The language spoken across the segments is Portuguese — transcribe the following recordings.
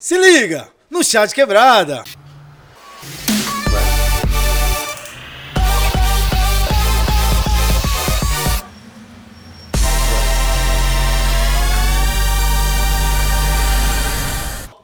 Se liga no chat quebrada.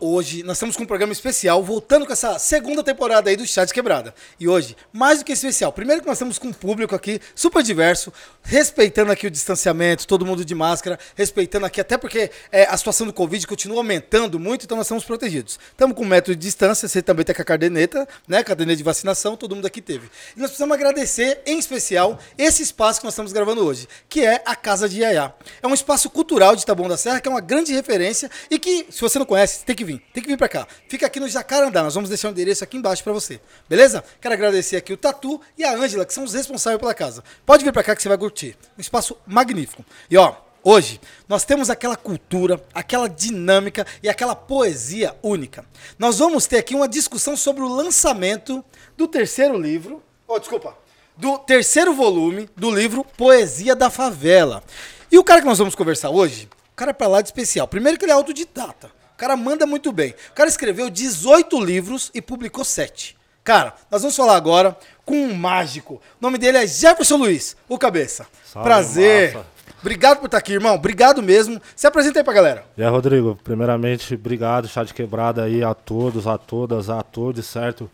Hoje nós estamos com um programa especial, voltando com essa segunda temporada aí do Chat Quebrada. E hoje, mais do que especial, primeiro que nós estamos com um público aqui super diverso, respeitando aqui o distanciamento, todo mundo de máscara, respeitando aqui, até porque é, a situação do Covid continua aumentando muito, então nós estamos protegidos. Estamos com um metro de distância, você também está com a caderneta, né? Caderneta de vacinação, todo mundo aqui teve. E nós precisamos agradecer, em especial, esse espaço que nós estamos gravando hoje, que é a Casa de Iaiá. É um espaço cultural de Taboão da Serra, que é uma grande referência e que, se você não conhece, tem que vir. Tem que vir para cá. Fica aqui no Jacarandá. Nós vamos deixar o endereço aqui embaixo para você. Beleza? Quero agradecer aqui o Tatu e a Ângela, que são os responsáveis pela casa. Pode vir para cá que você vai curtir. Um espaço magnífico. E ó, Hoje, nós temos aquela cultura, aquela dinâmica e aquela poesia única. Nós vamos ter aqui uma discussão sobre o lançamento do terceiro livro. Oh, desculpa. Do terceiro volume do livro Poesia da Favela. E o cara que nós vamos conversar hoje, o cara é pra lá de especial. Primeiro que ele é autodidata. O cara manda muito bem. O cara escreveu 18 livros e publicou 7. Cara, nós vamos falar agora com um mágico. O nome dele é Jefferson Luiz, o cabeça. Salve, Prazer. massa. Obrigado por estar aqui, irmão. Obrigado mesmo. Se apresenta aí pra galera. E aí, Rodrigo, primeiramente, obrigado, chat quebrada aí a todos, a todas, a todos, certo?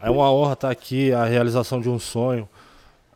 É uma honra estar aqui, a realização de um sonho.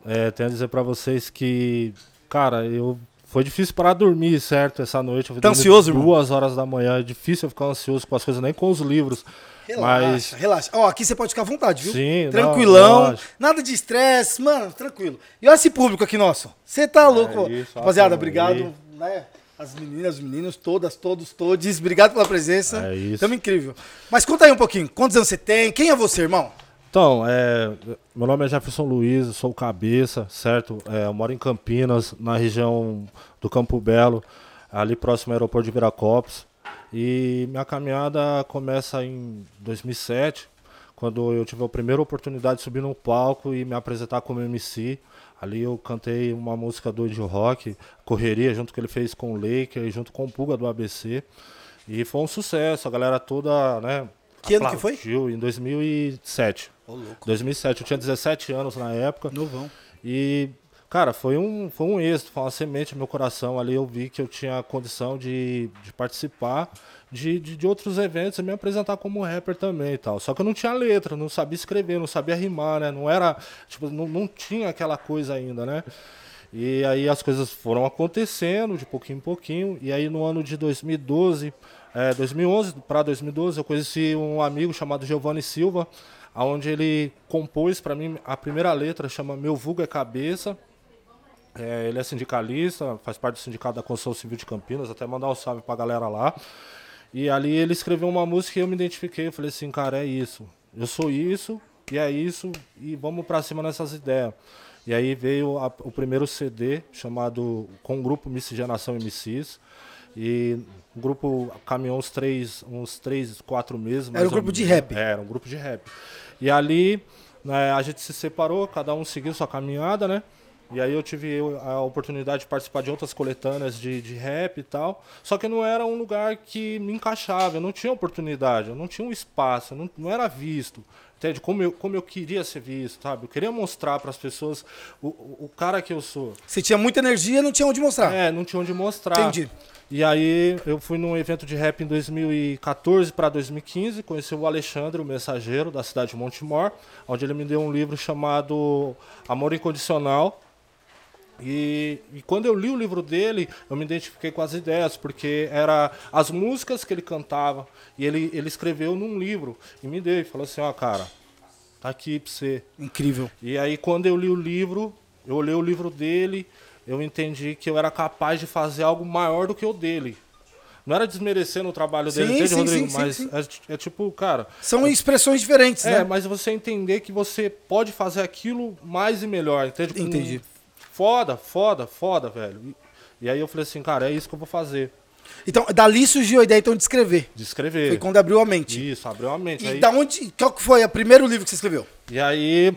É, tenho a dizer pra vocês que, cara, eu foi difícil parar de dormir, certo? Essa noite. Eu Tá ansioso, irmão? Duas horas da manhã. É difícil eu ficar ansioso com as coisas, nem com os livros. Relaxa, Mas relaxa. Ó, aqui você pode ficar à vontade, viu? Sim, não, Tranquilão. lógico. nada de estresse, mano, tranquilo. E olha esse público aqui nosso. Você tá louco. isso, Rapaziada, obrigado. Né? As meninas, os meninos, todas, todos, todos. Obrigado pela presença. É isso. Tamo incrível. Mas conta aí um pouquinho. Quantos anos você tem? Quem é você, irmão? Então, é, meu nome é Jefferson Luiz, sou cabeça, certo? É, eu moro em Campinas, na região do Campo Belo, ali próximo ao aeroporto de Viracopos. E minha caminhada começa em 2007, quando eu tive a primeira oportunidade de subir no palco e me apresentar como MC. Ali eu cantei uma música do Ed Rock, Correria, junto que ele fez com o Laker e junto com o Puga do ABC. E foi um sucesso, a galera toda, né? Que ano que foi? Em 2007. Louco. 2007, eu tinha 17 anos na época. Novão. E, cara, foi um, foi um êxito, foi uma semente no meu coração. Ali eu vi que eu tinha condição de, de participar de, de, de outros eventos e me apresentar como rapper também e tal. Só que eu não tinha letra, não sabia escrever, não sabia rimar, né? Não era, tipo, não, não tinha aquela coisa ainda, né? E aí as coisas foram acontecendo de pouquinho em pouquinho. E aí no ano de 2012, é, 2011 para 2012, eu conheci um amigo chamado Giovanni Silva, aonde ele compôs para mim a primeira letra, chama Meu Vulgo é Cabeça. É, ele é sindicalista, faz parte do Sindicato da Construção Civil de Campinas, até mandar um salve pra galera lá. E ali ele escreveu uma música e eu me identifiquei. Eu falei assim, cara, é isso. Eu sou isso, e é isso, e vamos pra cima nessas ideias. E aí veio a- o primeiro CD, chamado com o grupo Miscigenação MCs. E o grupo caminhou uns três, uns três, quatro meses. Era um grupo de rap. É, era um grupo de rap. E ali né, a gente se separou, cada um seguiu sua caminhada, né? E aí eu tive a oportunidade de participar de outras coletâneas de, de rap e tal. Só que não era um lugar que me encaixava, eu não tinha oportunidade, eu não tinha um espaço, eu não, não era visto. Entende? Como eu, como eu queria ser visto, sabe? Eu queria mostrar para as pessoas o, o, cara que eu sou. Você tinha muita energia não tinha onde mostrar. É, não tinha onde mostrar. Entendi. E aí eu fui num evento de rap em 2014 para 2015, conheci o Alexandre, o mensageiro da cidade de Montemor, onde ele me deu um livro chamado Amor Incondicional. E, e quando eu li o livro dele, eu me identifiquei com as ideias, porque era as músicas que ele cantava, e ele, ele escreveu num livro, e me deu, e falou assim, ó cara, tá aqui pra você. Incrível. E aí quando eu li o livro, eu olhei o livro dele, eu entendi que eu era capaz de fazer algo maior do que o dele. Não era desmerecendo o trabalho dele, Sim, entende, sim, Rodrigo? sim, mas sim. É, é tipo, cara. São expressões diferentes, É, né? mas você entender que você pode fazer aquilo mais e melhor, entende? Entendi. Foda, foda, foda, velho. E, e aí eu falei assim, cara, é isso que eu vou fazer. Então, dali surgiu a ideia então de escrever. De escrever. Foi quando abriu a mente. Isso, abriu a mente. E Aí- da onde. Qual que foi o primeiro livro que você escreveu? E aí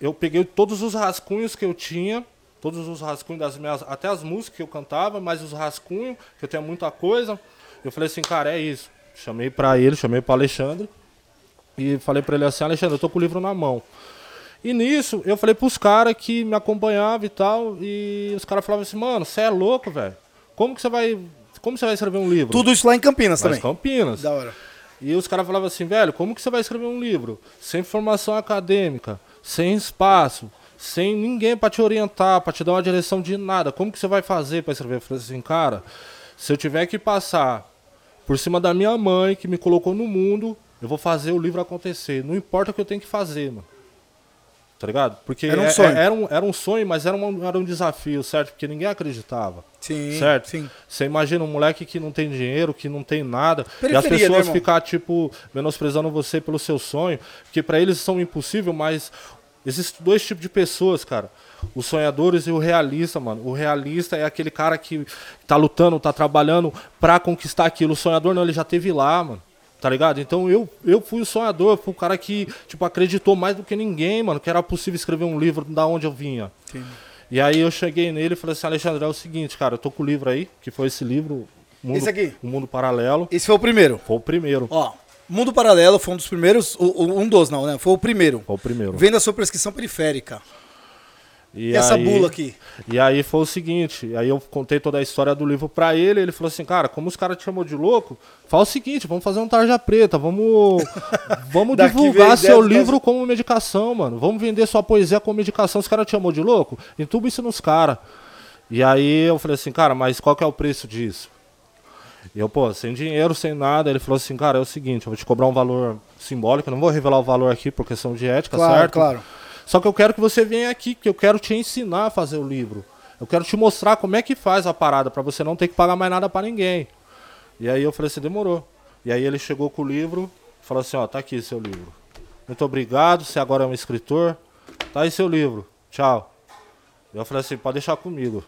eu peguei todos os rascunhos que eu tinha, todos os rascunhos das minhas, até as músicas que eu cantava, mas os rascunhos, que eu tinha muita coisa. Eu falei assim, cara, é isso. chamei pra ele, chamei pro Alexandre. E falei pra ele assim, Alexandre, eu tô com o livro na mão. E nisso, eu falei pros caras que me acompanhavam e tal. E os caras falavam assim, mano, você é louco, velho. Como que você vai. Como você vai escrever um livro? Tudo isso lá em Campinas Mas também. Campinas. Da hora. E os caras falavam assim, velho, como que você vai escrever um livro? Sem formação acadêmica, sem espaço, sem ninguém pra te orientar, pra te dar uma direção de nada. Como que você vai fazer pra escrever? Eu falei assim, cara, se eu tiver que passar por cima da minha mãe, que me colocou no mundo, eu vou fazer o livro acontecer. Não importa o que eu tenho que fazer, mano. Tá ligado? Porque Era um é- sonho. é- era, um, era um sonho, mas era um, era um desafio, certo? Porque ninguém acreditava. Sim. Certo? Sim. Você imagina um moleque que não tem dinheiro, que não tem nada, e as Periferia, né, pessoas irmão? ficar, tipo, menosprezando você pelo seu sonho, que pra eles são impossível, mas existem dois tipos de pessoas, cara. Os sonhadores e o realista, mano. O realista é aquele cara que tá lutando, tá trabalhando pra conquistar aquilo. O sonhador não, ele já teve lá, mano. Tá ligado? Então eu, eu fui o sonhador, eu fui o cara que, tipo, acreditou mais do que ninguém, mano, que era possível escrever um livro da onde eu vinha. Sim. E aí eu cheguei nele e falei assim, Alexandre, é o seguinte, cara, eu tô com o livro aí, que foi esse livro, Mundo, Esse aqui? O Mundo Paralelo. Esse foi o primeiro. Foi o primeiro. Ó, Mundo Paralelo foi um dos primeiros. Um dos, não, né? Foi o primeiro. Foi o primeiro. Vem da sua prescrição periférica. E, E essa aí- bula aqui? E aí foi o seguinte, aí eu contei toda a história do livro pra ele, ele falou assim, cara, como os caras te chamou de louco, fala o seguinte, vamos fazer um tarja preta, vamos vamos divulgar seu livro como medicação, mano. Vamos vender sua poesia como medicação. Os caras te chamou de louco? Entuba isso nos caras. E aí eu falei assim, cara, mas qual que é o preço disso? E eu, pô, sem dinheiro, sem nada. Ele falou assim, cara, é o seguinte, eu vou te cobrar um valor simbólico, não vou revelar o valor aqui por questão de ética, Claro, certo? claro. Só que eu quero que você venha aqui, que eu quero te ensinar a fazer o livro. Eu quero te mostrar como é que faz a parada, pra você não ter que pagar mais nada pra ninguém. E aí eu falei assim, demorou. E aí ele chegou com o livro, falou assim, ó, tá aqui seu livro. Muito obrigado, você agora é um escritor. Tá aí seu livro. Tchau. E eu falei assim, pode deixar comigo.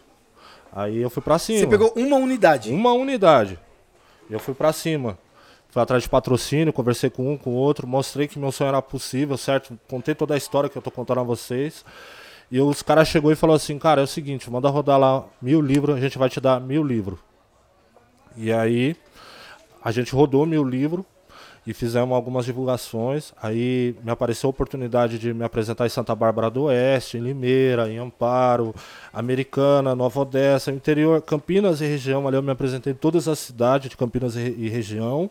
Aí eu fui pra cima. Você pegou uma unidade. Uma unidade. E eu fui pra cima. Fui atrás de patrocínio, conversei com um, com outro, mostrei que meu sonho era possível, certo? Contei toda a história que eu tô contando a vocês. E os caras chegou e falou assim, cara, é o seguinte, manda rodar lá mil livros, a gente vai te dar mil livros. E aí a gente rodou mil livros e fizemos algumas divulgações. Aí me apareceu a oportunidade de me apresentar em Santa Bárbara do Oeste, em Limeira, em Amparo, Americana, Nova Odessa, interior, Campinas e região. Ali eu me apresentei em todas as cidades de Campinas e, e região.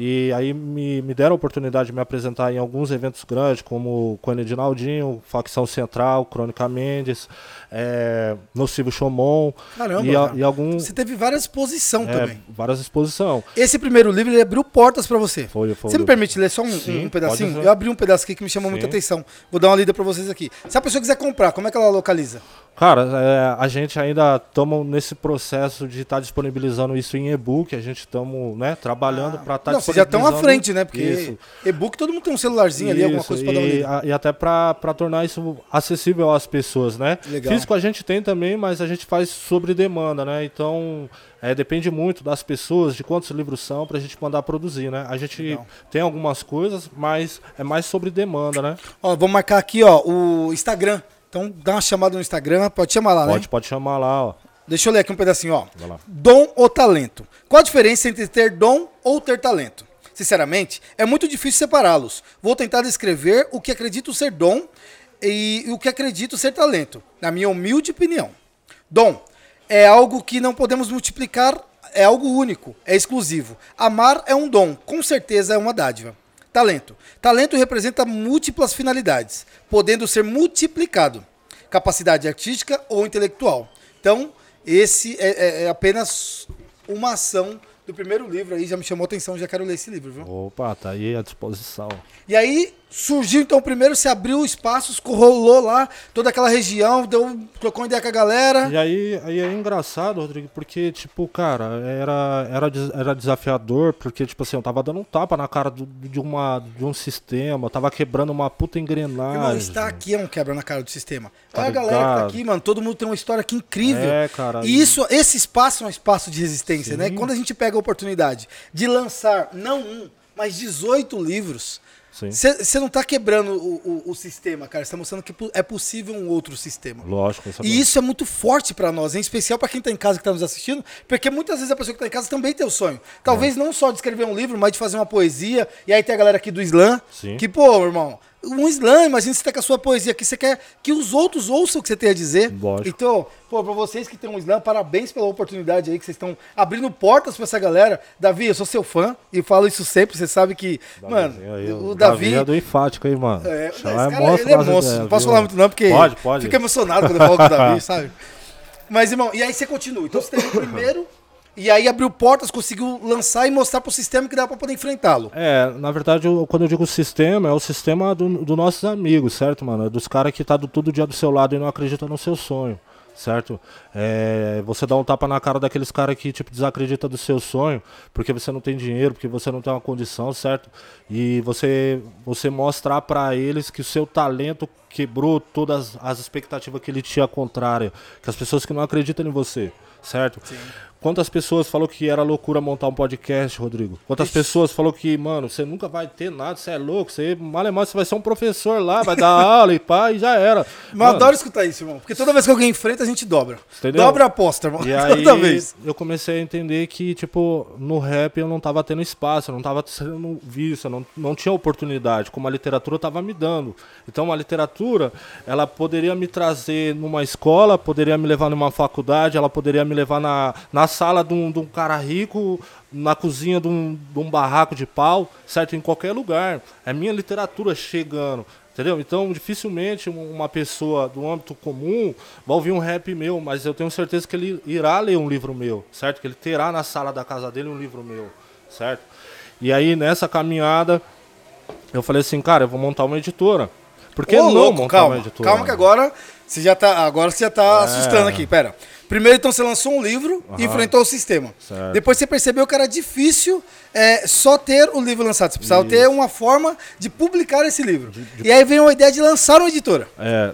E aí me, me deram a oportunidade de me apresentar em alguns eventos grandes, como Coelho de Naldinho, Facção Central, Crônica Mendes, é, Nocivo Chomon Caramba, e, cara. e algum, Você teve várias exposições é, também. várias exposições. Esse primeiro livro ele abriu portas pra você. Foi, foi. Você me permite ler só um, Sim, um pedacinho? Eu abri um pedaço aqui que me chamou muita Sim. atenção. Vou dar uma lida pra vocês aqui. Se a pessoa quiser comprar, como é que ela localiza? Cara, é, a gente ainda estamos nesse processo de estar disponibilizando isso em e-book. A gente estamos né, trabalhando para estar Ah. Não, vocês já estão à frente, né? Porque Isso. e-book todo mundo tem um celularzinho ali, alguma Isso, coisa pra dar uma e, a- e até para tornar isso acessível às pessoas, né? Legal. Físico a gente tem também, mas a gente faz sobre demanda, né? Então é, depende muito das pessoas, de quantos livros são, para a gente mandar produzir, né? A gente Legal. tem algumas coisas, mas é mais sobre demanda, né? Ó, vou marcar aqui, ó, o Instagram. Então dá uma chamada no Instagram, pode chamar lá, Pode, né? pode chamar lá, ó. Deixa eu ler aqui um pedacinho, ó. Vai lá. Dom ou talento? Qual a diferença entre ter dom ou ter talento? Sinceramente, é muito difícil separá-los. Vou tentar descrever o que acredito ser dom e o que acredito ser talento, na minha humilde opinião. Dom é algo que não podemos multiplicar, é algo único, é exclusivo. Amar é um dom, com certeza é uma dádiva. Talento. Talento representa múltiplas finalidades, podendo ser multiplicado. Capacidade artística ou intelectual. Então, esse é, é- é apenas uma ação do primeiro livro aí, já me chamou a atenção, já quero ler esse livro, viu? Opa, tá aí à disposição. E aí surgiu então primeiro, se abriu espaços, rolou lá toda aquela região, deu, trocou ideia com a galera. E aí, aí é engraçado, Rodrigo, porque, tipo, cara, era, era, era desafiador, porque, tipo assim, eu tava dando um tapa na cara do- de, uma, de um sistema, tava quebrando uma puta engrenagem. Irmão, estar aqui é um quebra na cara do sistema. Tá Olha a galera que tá aqui, mano. Todo mundo tem uma história aqui incrível. É, cara. E isso, esse espaço é um espaço de resistência, né? Sim. Quando a gente pega a oportunidade de lançar, não um, mas 18 livros. Você não tá quebrando o, o, o sistema, cara. Você tá mostrando que pu- é possível um outro sistema. Lógico, é E isso é muito forte pra nós, em especial pra quem tá em casa que tá nos assistindo, porque muitas vezes a pessoa que tá em casa também tem o sonho. Talvez não só de escrever um livro, mas de fazer uma poesia. E aí tem a galera aqui do slam, Sim. que, pô, irmão, um slam, imagina você tá com a sua poesia aqui, você quer que os outros ouçam o que você tem a dizer. Lógico. Então, pô, pra vocês que tem um slam, parabéns pela oportunidade aí, que vocês estão abrindo portas pra essa galera. Davi, eu sou seu fã e falo isso sempre, você sabe que, mano, Davizinho aí, o Davi... é do enfático aí, mano. É, esse cara, monstro ele é monstro. ideias, não posso viu? falar muito não, porque Pode, pode. fica emocionado quando eu falo com o Davi, sabe? Mas, irmão, e aí você continua. Então você teve o primeiro, e aí abriu portas, conseguiu lançar e mostrar pro sistema que dá pra poder enfrentá-lo. É, na verdade, eu- quando eu digo sistema, é o sistema dos do nossos amigos, certo, mano? É dos caras que tá do todo dia do seu lado e não acreditam no seu sonho, certo? É, você dá um tapa na cara daqueles caras que, tipo, desacredita do seu sonho, porque você não tem dinheiro, porque você não tem uma condição, certo? E você, você mostrar pra eles que o seu talento quebrou todas as expectativas que ele tinha contrária, que as pessoas que não acreditam em você, certo? Quantas pessoas falou que era loucura montar um podcast, Rodrigo? Quantas pessoas falou que, mano, você nunca vai ter nada, você é louco, você, malemar, você vai ser um professor lá, vai dar aula e pá, e já era. Mas eu Mano, adoro escutar isso, irmão. Porque toda vez que alguém enfrenta, a gente dobra. Entendeu? Dobra a aposta, irmão. E aí toda vez. eu comecei a entender que, tipo, no rap eu não tava tendo espaço, eu não tava sendo visto, eu não, não tinha oportunidade, como a literatura tava me dando. Então a literatura, ela poderia me trazer numa escola, poderia me levar numa faculdade, ela poderia me levar na, na sala de um, de um cara rico, na cozinha de um, de um barraco de pau, certo? Em qualquer lugar. É minha literatura chegando. Entendeu? Então, dificilmente um- uma pessoa do âmbito comum vai ouvir um rap meu, mas eu tenho certeza que ele irá ler um livro meu, certo? Que ele terá na sala da casa dele um livro meu, certo? E aí, nessa caminhada, eu falei assim, cara, eu vou montar uma editora. Por que Ô, não louco, montar calma, uma editora? calma que agora você já tá, agora você já tá assustando aqui, pera. Primeiro, então, você lançou um livro e Aham. enfrentou o sistema. Certo. Depois você percebeu que era difícil é, só ter o livro lançado. Você precisava ter uma forma de publicar esse livro. E aí veio a ideia de lançar uma editora. É,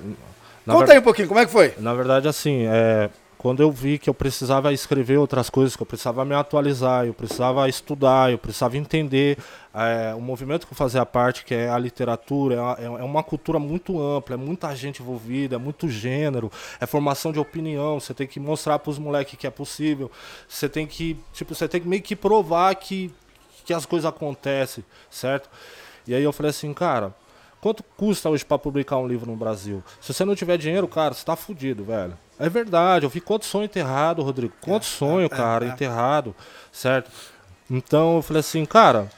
Conta ver- aí um pouquinho, como é que foi? Na verdade, assim, é, quando eu vi que eu precisava escrever outras coisas, que eu precisava me atualizar, eu precisava estudar, eu precisava entender é, o movimento que eu fazia parte, que é a literatura, é uma, é uma cultura muito ampla, é muita gente envolvida, é muito gênero, é formação de opinião, você tem que mostrar para os moleques que é possível, você tem que, tipo, você tem que meio que provar que, que as coisas acontecem, certo? E aí eu falei assim, cara, Quanto custa hoje pra publicar um livro no Brasil? Se você não tiver dinheiro, cara, você tá fudido, velho. É verdade, eu vi quanto sonho enterrado, Rodrigo. Quanto sonho, cara, enterrado, certo? Então eu falei assim, cara,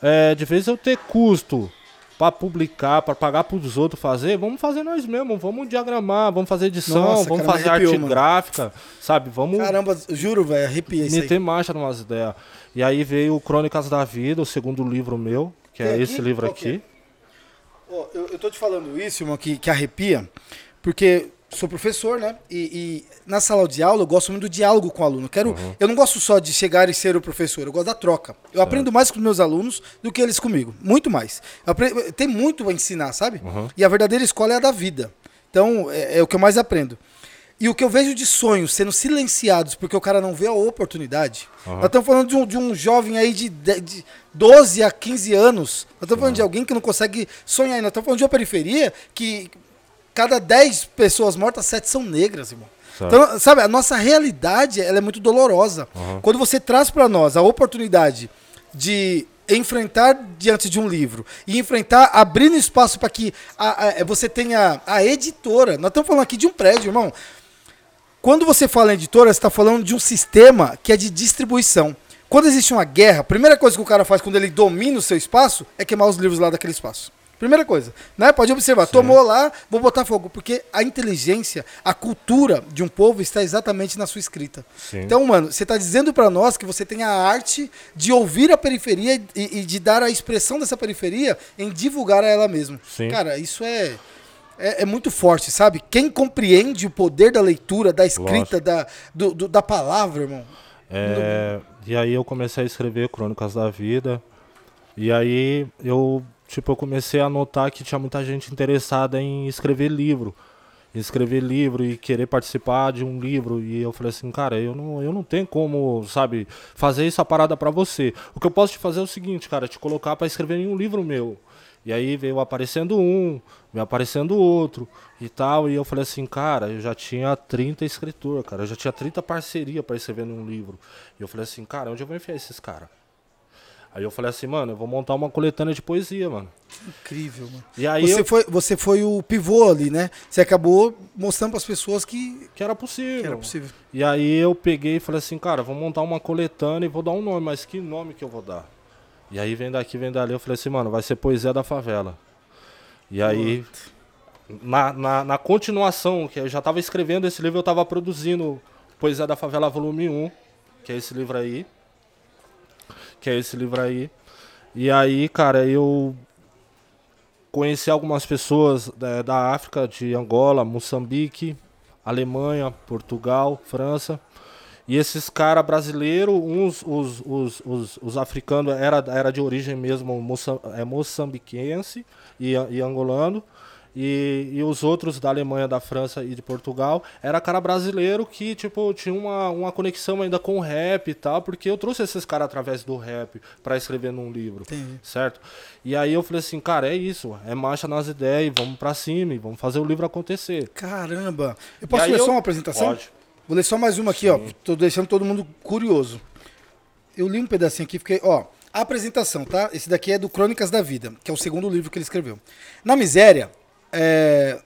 é, de vez eu ter custo pra publicar, pra pagar pros outros fazer, vamos fazer nós mesmos, vamos diagramar, vamos fazer edição, Nossa, vamos fazer arrepiou, arte mano. gráfica, sabe? Vamos Caramba, juro, velho, arrepiei isso aí. meter marcha numas ideias. E aí veio o Crônicas da Vida, o segundo livro meu, que é Tem esse aqui? livro é? aqui. Ó, eu, eu tô te falando isso, irmão, que, que arrepia, porque sou professor, né? E, e na sala de aula eu gosto muito do diálogo com o aluno. Eu Quero, Eu não gosto só de chegar e ser o professor, eu gosto da troca. Eu aprendo mais com os meus alunos do que eles comigo. Muito mais. Eu apre- tem muito a ensinar, sabe? E a verdadeira escola é a da vida. Então, é, é o que eu mais aprendo. E o que eu vejo de sonhos sendo silenciados porque o cara não vê a oportunidade. Nós estamos falando de um, de um jovem aí de, de, de 12 a 15 anos. Nós estamos falando de alguém que não consegue sonhar. Nós estamos falando de uma periferia que cada 10 pessoas mortas, 7 são negras, irmão. Certo. Então, sabe, a nossa realidade ela é muito dolorosa. Quando você traz para nós a oportunidade de enfrentar diante de um livro e enfrentar abrindo espaço para que a- a- você tenha a editora. Nós estamos falando aqui de um prédio, irmão. Quando você fala em editora, você está falando de um sistema que é de distribuição. Quando existe uma guerra, a primeira coisa que o cara faz quando ele domina o seu espaço é queimar os livros lá daquele espaço. Primeira coisa, né? Pode observar, tomou lá, vou botar fogo, porque a inteligência, a cultura de um povo está exatamente na sua escrita. Sim. Então, mano, você está dizendo para nós que você tem a arte de ouvir a periferia e, e de dar a expressão dessa periferia em divulgar a ela mesma. Sim. Cara, isso é, é, é muito forte, sabe? Quem compreende o poder da leitura, da escrita, da, do- do- da palavra, irmão. É, e aí eu comecei a escrever Crônicas da Vida. E aí eu, tipo, eu comecei a notar que tinha muita gente interessada em escrever livro. escrever livro e querer participar de um livro. E eu falei assim, cara, eu não, eu não tenho como, sabe, fazer essa parada para você. O que eu posso te fazer é o seguinte, cara, te colocar para escrever em um livro meu. E aí veio aparecendo um, veio aparecendo outro e tal. E eu falei assim, cara, eu já tinha 30 escritores, cara. Eu já tinha 30 parceria para escrever num livro. E eu falei assim, cara, onde eu vou enfiar esses caras? Aí eu falei assim, mano, eu vou montar uma coletânea de poesia, mano. Incrível, mano. E aí você, eu... foi, você foi o pivô ali, né? Você acabou mostrando para as pessoas que... que era possível. Que era possível. E aí eu peguei e falei assim, cara, vou montar uma coletânea e vou dar um nome, mas que nome que eu vou dar? E aí vem daqui, vem dali, eu falei assim, mano, vai ser Poesia da Favela. E aí, na, na, na, continuação, que eu já estava escrevendo esse livro, eu estava produzindo Poesia da Favela Volume 1, que é esse livro aí. Que é esse livro aí. E aí, cara, eu conheci algumas pessoas da, né, da África, de Angola, Moçambique, Alemanha, Portugal, França. E esses caras brasileiros, uns, os, os, os, os, africanos, era, era de origem mesmo moça, é, moçambiquense e, e angolano. E, e os outros da Alemanha, da França e de Portugal, era cara brasileiro que, tipo, tinha uma, uma conexão ainda com o rap e tal, porque eu trouxe esses caras através do rap para escrever num livro, Entendi. certo? E aí eu falei assim, cara, é isso, é marcha nas ideias, vamos para cima e vamos fazer o livro acontecer. Caramba! Eu posso ler só uma apresentação? Pode. Vou ler só mais uma aqui, Sim. ó. Tô deixando todo mundo curioso. Eu li um pedacinho aqui, fiquei, ó. A apresentação, tá? Esse daqui é do Crônicas da Vida, que é o segundo livro que ele escreveu. Na miséria, é,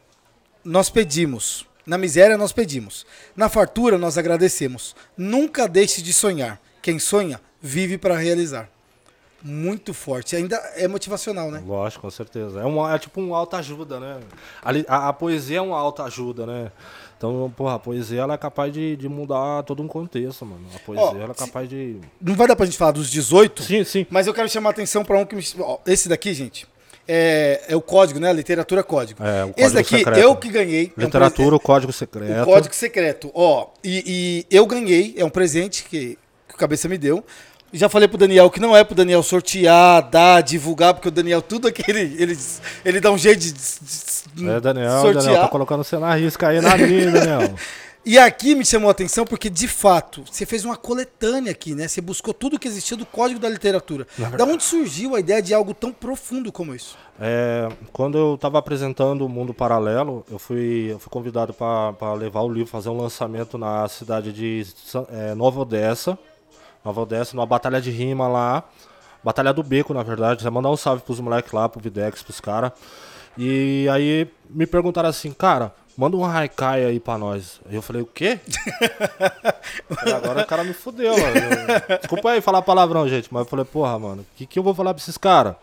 nós pedimos. Na miséria, nós pedimos. Na fartura, nós agradecemos. Nunca deixe de sonhar. Quem sonha, vive para realizar. Muito forte. Ainda é motivacional, né? Lógico, com certeza. É, uma, é tipo um alta-ajuda, né? A, a, a, poesia é uma alta-ajuda, né? Então, porra, a poesia ela é capaz de, de mudar todo um contexto, mano. A poesia ela é capaz de. Não vai dar pra gente falar dos 18? Sim, sim. Mas eu quero chamar a atenção pra um que me. Ó, esse daqui, gente. É, é o código, né? Literatura código. É, o código Esse daqui secreto. eu que ganhei. Literatura, é um o código secreto. O código secreto. Ó, e, e eu ganhei, é um presente que, que o cabeça me deu. Já falei pro Daniel que não é pro Daniel sortear, dar, divulgar, porque o Daniel, tudo aqui, ele, ele, ele dá um jeito de, de é, Daniel, sortear. Daniel, tá colocando você na risca aí na minha, Daniel. E aqui me chamou a atenção porque, de fato, você fez uma coletânea aqui, né? Você buscou tudo que existia do Código da Literatura. Da onde surgiu a ideia de algo tão profundo como isso? É, quando eu estava apresentando o Mundo Paralelo, eu fui, eu fui convidado para levar o livro, fazer um lançamento na cidade de é, Nova Odessa. Nova Odessa, numa batalha de rima lá. Batalha do Beco, na verdade. Você mandar um salve pros moleques lá, pro Videx, pros caras. E aí me perguntaram assim, cara Manda um Haikai aí pra nós. Aí eu falei, o quê? agora o cara me fudeu, mano. Desculpa aí falar palavrão, gente. Mas eu falei, porra, mano, o que, que eu vou falar pra esses caras?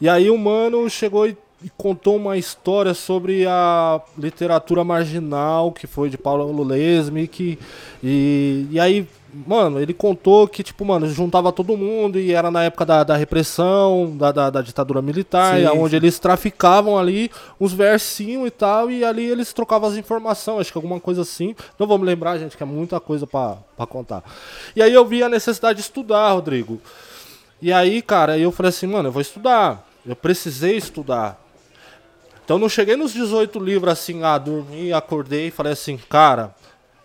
E aí o mano chegou e contou uma história sobre a literatura marginal que foi de Paulo Lesmik e, e aí mano ele contou que tipo mano juntava todo mundo e era na época da, da repressão da, da, da ditadura militar sim, onde sim. eles traficavam ali uns versinhos e tal e ali eles trocavam as informações acho que alguma coisa assim. Não vou me lembrar gente que é muita coisa para contar. E aí eu vi a necessidade de estudar Rodrigo. E aí cara eu falei assim mano eu vou estudar. Eu precisei estudar. Então não cheguei nos 18 livros assim, ah, dormi, acordei e falei assim, cara,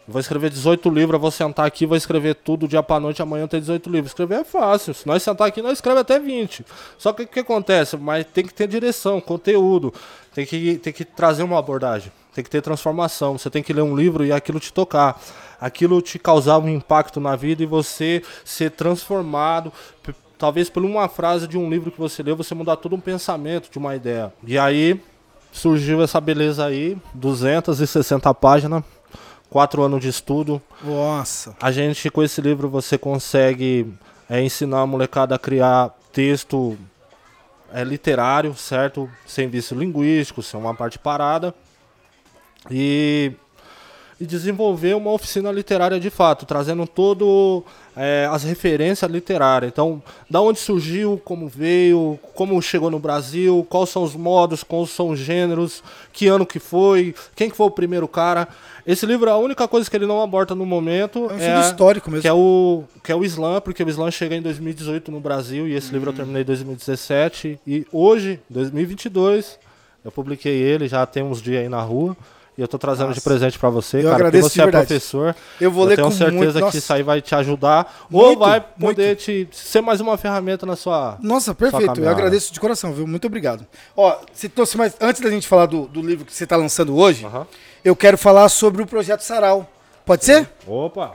vou escrever 18 livros, vou sentar aqui, vou escrever tudo dia pra noite, amanhã tem 18 livros. Escrever é fácil. Se nós sentar aqui, nós escreve até 20. Só que o que acontece? Mas tem que ter direção, conteúdo, tem que, tem que trazer uma abordagem, tem que ter transformação. Você tem que ler um livro e aquilo te tocar. Aquilo te causar um impacto na vida e você ser transformado talvez por uma frase de um livro que você leu, você mudar todo um pensamento de uma ideia. E aí, surgiu essa beleza aí, 260 páginas, quatro anos de estudo. Nossa. A gente, com esse livro, você consegue é, ensinar a molecada a criar texto é, literário, certo? Sem vício linguístico, sem uma parte parada. E e desenvolver uma oficina literária de fato, trazendo todo é, as referências literárias. Então, da onde surgiu, como veio, como chegou no Brasil, quais são os modos, quais são os gêneros, que ano que foi, quem que foi o primeiro cara. Esse livro, a única coisa que ele não aborda no momento é um é, histórico mesmo. Que é, o, que é o Islã, porque o Islã chega em 2018 no Brasil e esse uhum. livro eu terminei em 2017 e hoje, 2022, eu publiquei ele, já tem uns dias aí na rua. E eu tô trazendo Nossa. de presente para você, Eu cara, agradeço porque você é professor. Eu vou eu ler tenho com certeza muito... que isso aí vai te ajudar ou Muito, vai muito. poder te ser mais uma ferramenta na sua. Nossa, perfeito. Eu caminhada. agradeço de coração, viu? Muito obrigado. Ó, se trouxe mais. Antes da gente falar do, do livro que você está lançando hoje, Aham. eu quero falar sobre o projeto Sarau. Pode ser? Opa!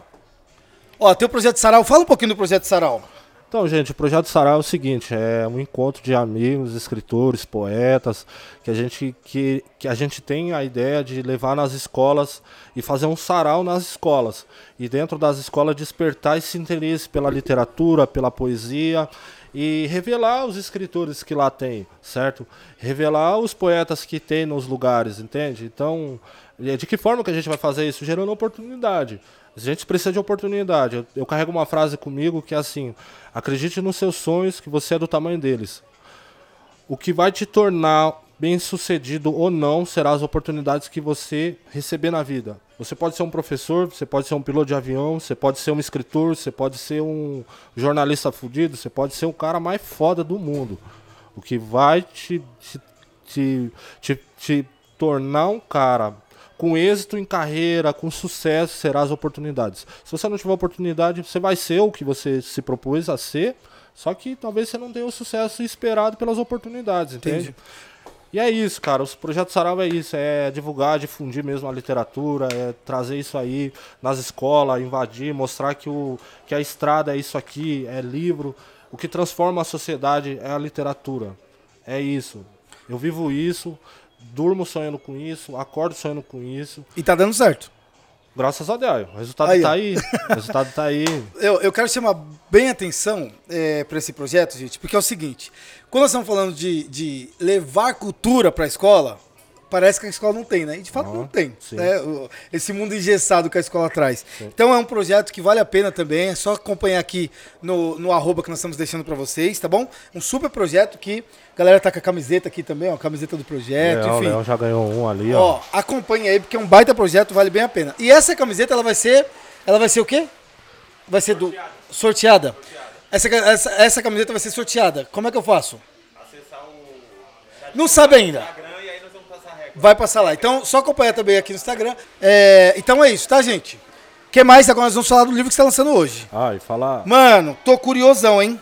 Ó, tem o projeto Sarau. Fala um pouquinho do projeto Sarau. Então, gente, o projeto Sarau é o seguinte, é um encontro de amigos, escritores, poetas, que a gente que, que a gente tem a ideia de levar nas escolas e fazer um sarau nas escolas. E dentro das escolas despertar esse interesse pela literatura, pela poesia e revelar os escritores que lá tem, certo? Revelar os poetas que tem nos lugares, entende? Então, e de que forma que a gente vai fazer isso? Gerando oportunidade. A gente precisa de oportunidade. Eu, eu carrego uma frase comigo que é assim: acredite nos seus sonhos, que você é do tamanho deles. O que vai te tornar bem sucedido ou não será as oportunidades que você receber na vida. Você pode ser um professor, você pode ser um piloto de avião, você pode ser um escritor, você pode ser um jornalista fudido, você pode ser o cara mais foda do mundo. O que vai te, te, te, te, te tornar um cara com êxito em carreira, com sucesso, será as oportunidades. Se você não tiver oportunidade, você vai ser o que você se propôs a ser, só que talvez você não tenha o sucesso esperado pelas oportunidades, entende? Entendi. E é isso, cara. O projeto Sarau é isso, é divulgar, difundir mesmo a literatura, é trazer isso aí nas escolas, invadir, mostrar que, o, que a estrada é isso aqui, é livro. O que transforma a sociedade é a literatura. É isso. Eu vivo isso, durmo sonhando com isso, acordo sonhando com isso. E tá dando certo. Graças a Deus. O resultado Aí, tá ó. aí. O resultado tá aí. Eu, eu quero chamar bem atenção é, para esse projeto, gente, porque é o seguinte: quando nós estamos falando de, de levar cultura para a escola, parece que a escola não tem, né? E de fato Ah, não tem. sim. Né? O- Esse mundo engessado que a escola traz. Então é um projeto que vale a pena também. É só acompanhar aqui no, no arroba que nós estamos deixando para vocês, tá bom? Um super projeto que a galera tá com a camiseta aqui também, ó, a camiseta do projeto, Leão, enfim. Leão já ganhou um ali, ó. Ó, acompanha aí porque é um baita projeto, vale bem a pena. E essa camiseta ela vai ser, ela vai ser o quê? Vai ser do sorteada. Essa, ca- essa, essa camiseta vai ser sorteada. Como é que eu faço? Não sabe ainda. Vai passar lá. Então, só acompanhar também aqui no Instagram. É, então é isso, tá, gente? O que mais? Agora nós vamos falar do livro que você está lançando hoje. Ah, e falar, Mano, tô curiosão, hein?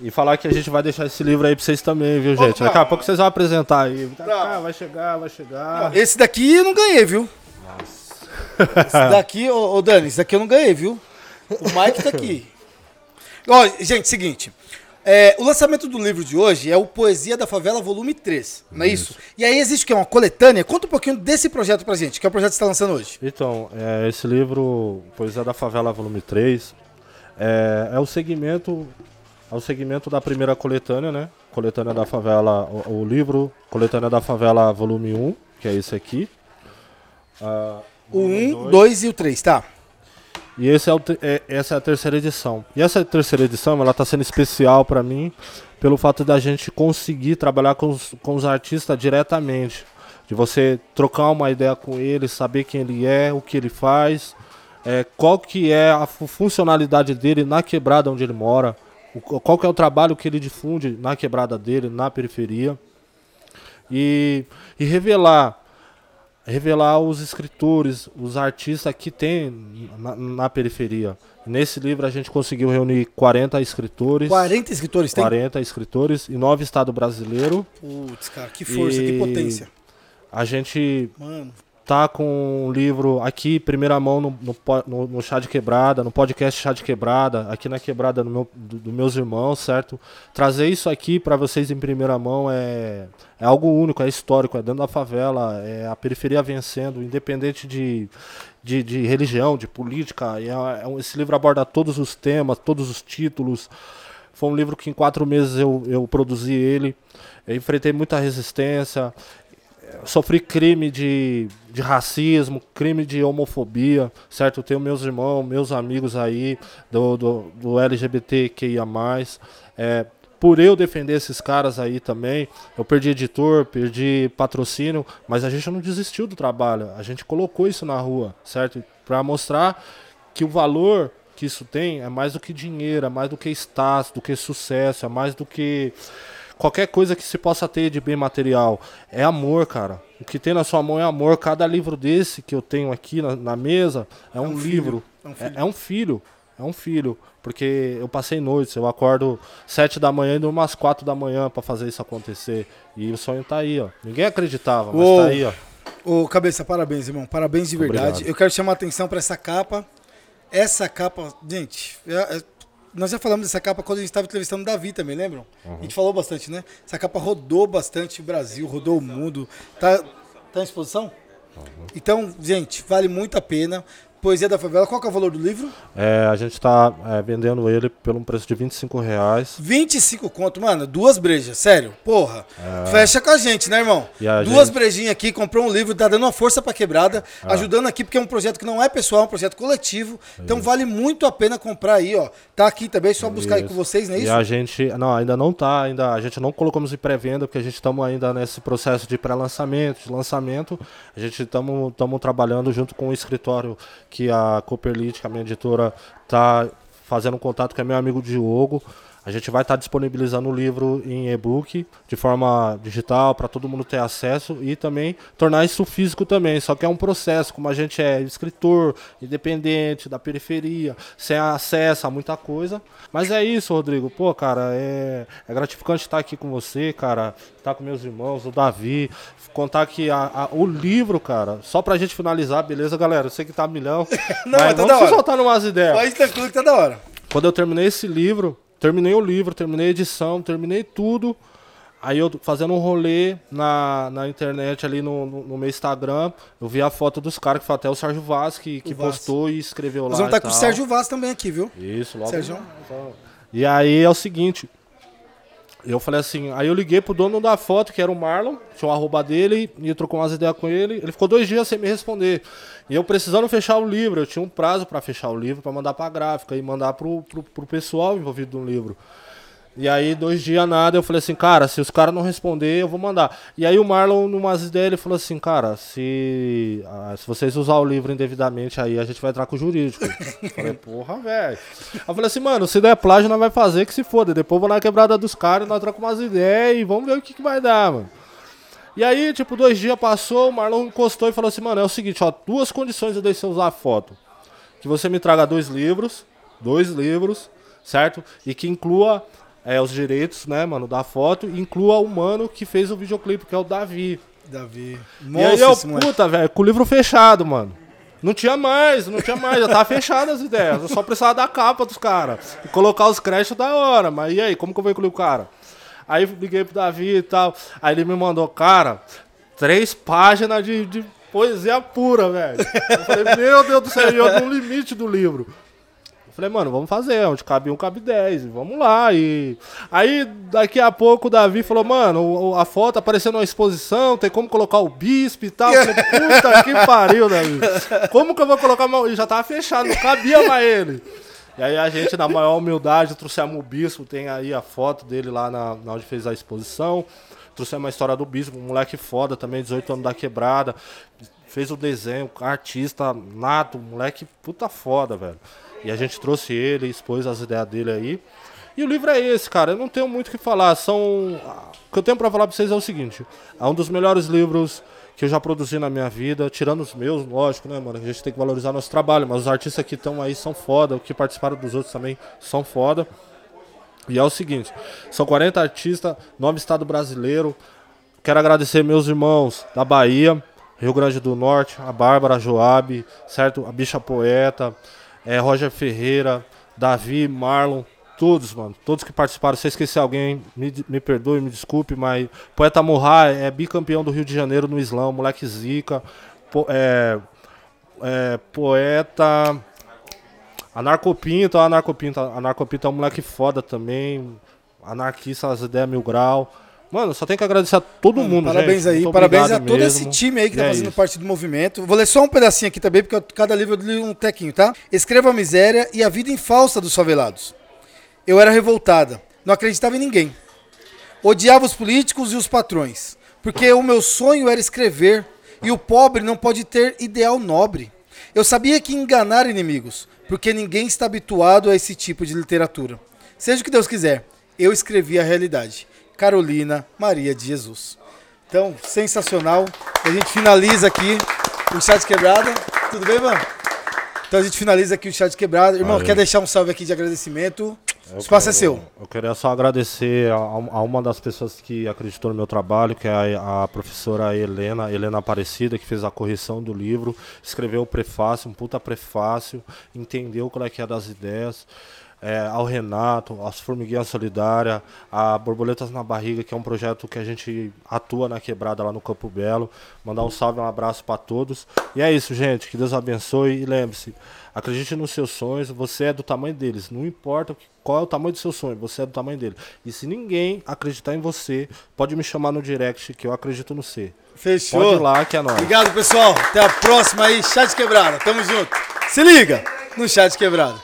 e falar que a gente vai deixar esse livro aí pra vocês também, viu, gente? não. Daqui a pouco vocês vão apresentar aí. Não. Ah, vai chegar, vai chegar. Esse daqui eu não ganhei, viu? Esse daqui, ô, ô Dani, esse daqui eu não ganhei, viu? O Mike tá aqui. Ó, gente, seguinte. É, o lançamento do livro de hoje é o Poesia da Favela, volume 3, não é isso? E aí existe o que? Uma coletânea? Conta um pouquinho desse projeto pra gente, que é o projeto que você tá lançando hoje. Então, é, esse livro, Poesia da Favela, volume 3, é, é o segmento é o segmento da primeira coletânea, né? Coletânea da Favela, o, o livro Coletânea da Favela, volume 1, que é esse aqui. Ah, O volume 1, dois. 2 e o 3, tá? E esse é o é- essa é a terceira edição. E essa terceira edição, ela tá sendo especial para mim pelo fato da gente conseguir trabalhar com os, com os artistas diretamente. De você trocar uma ideia com ele, saber quem ele é, o que ele faz, é, qual que é a fu- funcionalidade dele na quebrada onde ele mora, o- qual que é o trabalho que ele difunde na quebrada dele, na periferia. E, e revelar revelar os escritores, os artistas que tem na, na periferia. Nesse livro a gente conseguiu reunir 40 escritores, 40 escritores tem? 40 escritores e 9 estados brasileiros. Putz, cara, que força, que E- potência. A gente Mano, tá com um livro aqui, primeira mão no, no, no- Chá de Quebrada, no podcast Chá de Quebrada, aqui na Quebrada no meu, do, do meus irmãos, certo? Trazer isso aqui para vocês em primeira mão é, é algo único, é histórico, é dentro da favela, é a periferia vencendo, independente de, de, de religião, de política. é- é esse livro aborda todos os temas, todos os títulos. Foi um livro que em quatro meses eu, eu produzi ele. Eu enfrentei muita resistência, sofri crime de, de racismo, crime de homofobia, certo? Tenho meus irmãos, meus amigos aí do, do, do LGBTQIA+. É, por eu defender esses caras aí também, eu perdi editor, perdi patrocínio, mas a gente não desistiu do trabalho. A gente colocou isso na rua, certo? Para mostrar que o valor que isso tem é mais do que dinheiro, é mais do que status, do que sucesso, é mais do que qualquer coisa que se possa ter de bem material. É amor, cara. O que tem na sua mão é amor. Cada livro desse que eu tenho aqui na, na mesa é, um, um livro. É um É, filho. é um filho. É um filho. Porque eu passei noites, eu acordo sete da manhã e durmo umas quatro da manhã pra fazer isso acontecer. E o sonho tá aí, ó. Ninguém acreditava, mas Uou. tá aí, ó. Ô, Cabeça, parabéns, irmão. Parabéns de verdade. Obrigado. Eu quero chamar a atenção para essa capa. Essa capa, gente, é- é- nós já falamos dessa capa quando a gente estava entrevistando o Davi também, lembram? A gente falou bastante, né? Essa capa rodou bastante o Brasil, rodou o mundo. Tá, tá em exposição? Então, gente, vale muito a pena. Poesia da Favela, qual é o valor do livro? É, a gente tá é, vendendo ele pelo um preço de 25 reais. 25 conto, mano, duas brejas, sério, porra. Fecha com a gente, né, irmão? É. E duas gente- brejinhas aqui, comprou um livro, tá dando uma força pra quebrada, ajudando aqui, porque é um projeto que não é pessoal, é um projeto coletivo. Então vale muito a pena comprar aí, ó. Tá aqui também, só buscar aí Isso. com vocês, não é E isso? a gente, não, ainda não tá, ainda a gente não colocamos em pré-venda porque a gente estamos ainda nesse processo de pré-lançamento, de lançamento. A gente estamos trabalhando junto com o escritório que a Cooperlite, que a minha editora, tá fazendo um contato com o meu amigo Diogo. A gente vai estar disponibilizando o livro em e-book de forma digital para todo mundo ter acesso e também tornar isso físico também. Só que é um processo, como a gente é escritor, independente, da periferia, sem acesso a muita coisa. Mas é isso, Rodrigo. Pô, cara, é, é gratificante estar aqui com você, cara, estar com meus irmãos, o Davi, contar que a- a- o livro, cara, só pra gente finalizar, beleza, galera? Eu sei que tá milhão. Não, mas mas tá vamos da hora. soltar umas ideias. Pode tranquilo que tá da hora. Quando eu terminei esse livro, terminei o livro, terminei a edição, terminei tudo. Aí eu fazendo um rolê na, na internet ali no, no, no meu Instagram, eu vi a foto dos caras, que foi até o Sérgio Vaz que, que Vaz. postou e escreveu Nós lá. vamos e estar com o. Sérgio Vaz também aqui, viu? Isso, logo. Sérgio. E aí é o seguinte. Eu falei assim, aí eu liguei pro dono da foto, que era o Marlon, tinha o arroba dele, e trocou umas ideias com ele. Ele ficou dois dias sem me responder. E eu precisando fechar o livro, eu tinha um prazo pra fechar o livro, pra mandar pra gráfica e mandar pro, pro, pro pessoal envolvido no livro. E aí, dois dias nada, eu falei assim, cara, se os caras não responder, eu vou mandar. E aí o Marlon, numas ideias, ele falou assim, cara, se, ah, se vocês usar o livro indevidamente, aí a gente vai entrar com o jurídico. Eu falei, porra, velho. Aí eu falei assim, mano, se der plágio, nós vai fazer que se foda. Depois eu vou na quebrada dos caras, nós trocamos umas ideias e vamos ver o que, que vai dar, mano. E aí, tipo, dois dias passou, o Marlon encostou e falou assim, mano, é o seguinte, ó, duas condições eu deixei você usar a foto. Que você me traga dois livros, dois livros, certo? E que inclua é, os direitos, né, mano, da foto, e inclua o mano que fez o videoclipe, que é o Davi. Davi. e aí eu, puta, velho, com o livro fechado, mano. Não tinha mais, não tinha mais, já tava fechado as ideias. Eu só precisava da capa dos caras. E colocar os créditos da hora. Mas e aí, como que eu vou incluir o cara? Aí liguei pro Davi e tal. Aí ele me mandou, cara, três páginas de, de poesia pura, velho. Eu falei, meu Deus do céu, eu no limite do livro. Falei, mano, vamos fazer, onde cabe um, cabe dez, vamos lá. E aí, daqui a pouco, o Davi falou, mano, a foto apareceu numa exposição, tem como colocar o bispo e tal. Falei, puta que pariu, Davi. Como que eu vou colocar uma... E já tava fechado, não cabia mais ele. E aí a gente, na maior humildade, trouxemos o bispo, tem aí a foto dele lá na, na onde fez a exposição. Trouxemos a história do bispo, um moleque foda também, 18 anos da quebrada. Fez o desenho, artista nato, moleque puta foda, velho. E a gente trouxe ele, expôs as ideias dele aí. E o livro é esse, cara. Eu não tenho muito o que falar. São. O que eu tenho pra falar pra vocês é o seguinte: é um dos melhores livros que eu já produzi na minha vida, tirando os meus, lógico, né, mano? A gente tem que valorizar nosso trabalho, mas os artistas que estão aí são foda, os que participaram dos outros também são foda. E é o seguinte: são 40 artistas, nome estado brasileiro. Quero agradecer meus irmãos da Bahia, Rio Grande do Norte, a Bárbara, a Joab, certo? A Bicha Poeta, é, Roger Ferreira, Davi, Marlon, todos, mano. Todos que participaram. Se eu esqueci alguém, me, me perdoe, me desculpe, mas Poeta Murra é bicampeão do Rio de Janeiro no Islã, moleque zica. Po- é, é, poeta. Anarcopinto, Anarcopinto, Anarcopinto é um moleque foda também. Anarquista, as ideias mil grau. Mano, só tenho que agradecer a todo mundo, Parabéns gente. aí, Muito parabéns a todo mesmo. esse time aí que E tá é fazendo isso. parte do movimento. Vou ler só um pedacinho aqui também, porque cada livro eu li um tequinho, tá? Escreva a miséria e a vida infausta dos favelados. Eu era revoltada, não acreditava em ninguém. Odiava os políticos e os patrões, porque o meu sonho era escrever e o pobre não pode ter ideal nobre. Eu sabia que enganar inimigos, porque ninguém está habituado a esse tipo de literatura. Seja o que Deus quiser, eu escrevi a realidade. Carolina Maria de Jesus. Então, sensacional. A gente finaliza aqui o chat quebrada. Tudo bem, mano? Então a gente finaliza aqui o chat quebrado. Irmão, Valeu. quer deixar um salve aqui de agradecimento? O espaço é quero- seu. Eu queria só agradecer a, a uma das pessoas que acreditou no meu trabalho, que é a, a professora Helena, Helena Aparecida, que fez a correção do livro, escreveu o prefácio, um puta prefácio, entendeu qual é que é das ideias. É, ao Renato, às Formiguinhas Solidária, a Borboletas na Barriga, que é um projeto que a gente atua na quebrada lá no Campo Belo. Mandar um salve, um abraço para todos. E é isso, gente. Que Deus abençoe e lembre-se, acredite nos seus sonhos, você é do tamanho deles. Não importa qual é o tamanho do seu sonho, você é do tamanho dele. E se ninguém acreditar em você, pode me chamar no direct que eu acredito no você. Fechou. Pode ir lá que é nóis. Obrigado, pessoal. Até a próxima aí. Chat quebrada. Tamo junto. Se liga no chat quebrado.